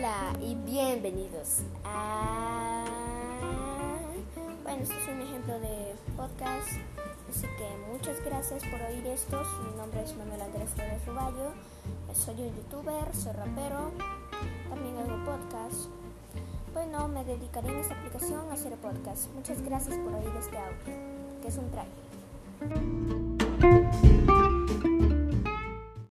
Hola y Bienvenidos a... Bueno, este es un ejemplo de podcast, así que muchas gracias por oír estos. Mi nombre es Manuel Andrés Flores Ruballo, soy un youtuber, soy rapero, también hago podcast. Bueno, me dedicaré en esta aplicación a hacer podcast. Muchas gracias por oír este audio, que es un trailer.